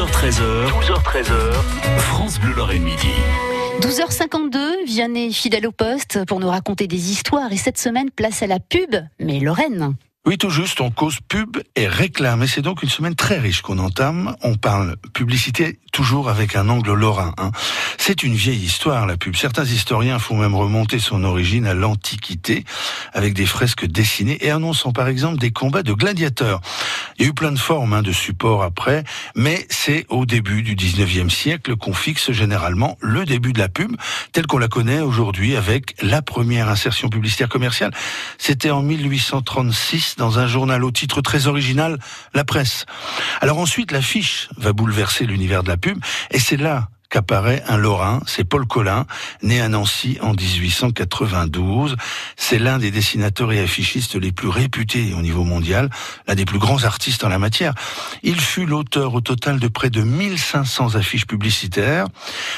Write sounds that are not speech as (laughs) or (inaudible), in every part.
12h13h, 12h13h, France Bleu Lorraine Midi. 12h52, Vianney fidèle au poste pour nous raconter des histoires et cette semaine place à la pub, mais Lorraine. Oui, tout juste, on cause pub et réclame. Et c'est donc une semaine très riche qu'on entame. On parle publicité toujours avec un angle lorrain. Hein. C'est une vieille histoire, la pub. Certains historiens font même remonter son origine à l'Antiquité, avec des fresques dessinées et annonçant par exemple des combats de gladiateurs. Il y a eu plein de formes hein, de support après, mais c'est au début du 19e siècle qu'on fixe généralement le début de la pub, telle qu'on la connaît aujourd'hui avec la première insertion publicitaire commerciale. C'était en 1836 dans un journal au titre très original, La Presse. Alors ensuite, l'affiche va bouleverser l'univers de la pub, et c'est là qu'apparaît un Lorrain, c'est Paul Collin, né à Nancy en 1892. C'est l'un des dessinateurs et affichistes les plus réputés au niveau mondial, l'un des plus grands artistes en la matière. Il fut l'auteur au total de près de 1500 affiches publicitaires.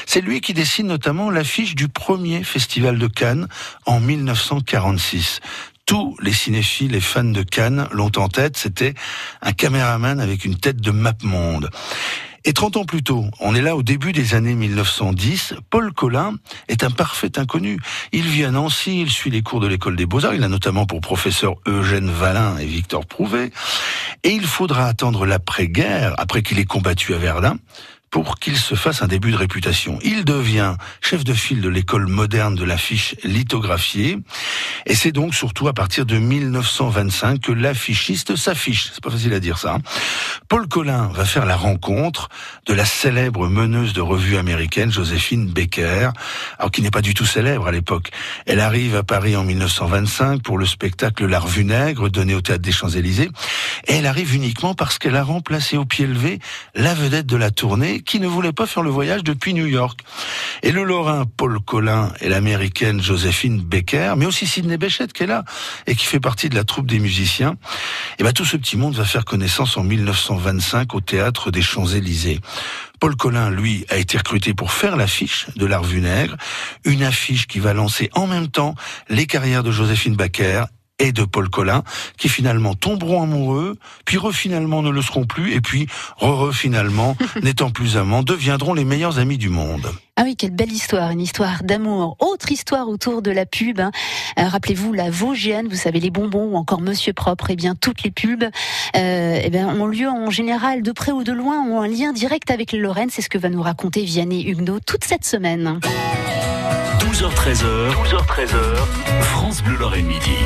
C'est lui qui dessine notamment l'affiche du premier festival de Cannes en 1946 tous les cinéphiles et fans de Cannes l'ont en tête, c'était un caméraman avec une tête de map monde. Et 30 ans plus tôt, on est là au début des années 1910, Paul Collin est un parfait inconnu. Il vit à Nancy, il suit les cours de l'école des beaux-arts, il a notamment pour professeur Eugène Valin et Victor Prouvé, et il faudra attendre l'après-guerre, après qu'il ait combattu à Verdun, pour qu'il se fasse un début de réputation. Il devient chef de file de l'école moderne de l'affiche lithographiée, et c'est donc surtout à partir de 1925 que l'affichiste s'affiche. C'est pas facile à dire ça. Paul Collin va faire la rencontre de la célèbre meneuse de revue américaine Joséphine Baker, alors qui n'est pas du tout célèbre à l'époque. Elle arrive à Paris en 1925 pour le spectacle La Revue Nègre donné au théâtre des Champs-Élysées, et elle arrive uniquement parce qu'elle a remplacé au pied levé la vedette de la tournée qui ne voulait pas faire le voyage depuis New York. Et le Lorrain Paul Collin et l'américaine Joséphine Becker, mais aussi Sidney Bechet qui est là et qui fait partie de la troupe des musiciens, et ben tout ce petit monde va faire connaissance en 1925 au théâtre des Champs-Élysées. Paul Collin, lui, a été recruté pour faire l'affiche de la revue Nègre, une affiche qui va lancer en même temps les carrières de Joséphine Baker et de Paul Collin, qui finalement tomberont amoureux, puis re finalement ne le seront plus, et puis re, -re finalement, (laughs) n'étant plus amants, deviendront les meilleurs amis du monde. Ah oui, quelle belle histoire, une histoire d'amour. Autre histoire autour de la pub. Hein. Euh, Rappelez-vous la Vosgienne, vous savez les bonbons ou encore Monsieur Propre. Eh bien, toutes les pubs, euh, eh bien, ont lieu en général de près ou de loin, ont un lien direct avec le Lorraine. C'est ce que va nous raconter Vianney Huguenot toute cette semaine. 12h13h, 12h13h, France Bleu Lorraine Midi.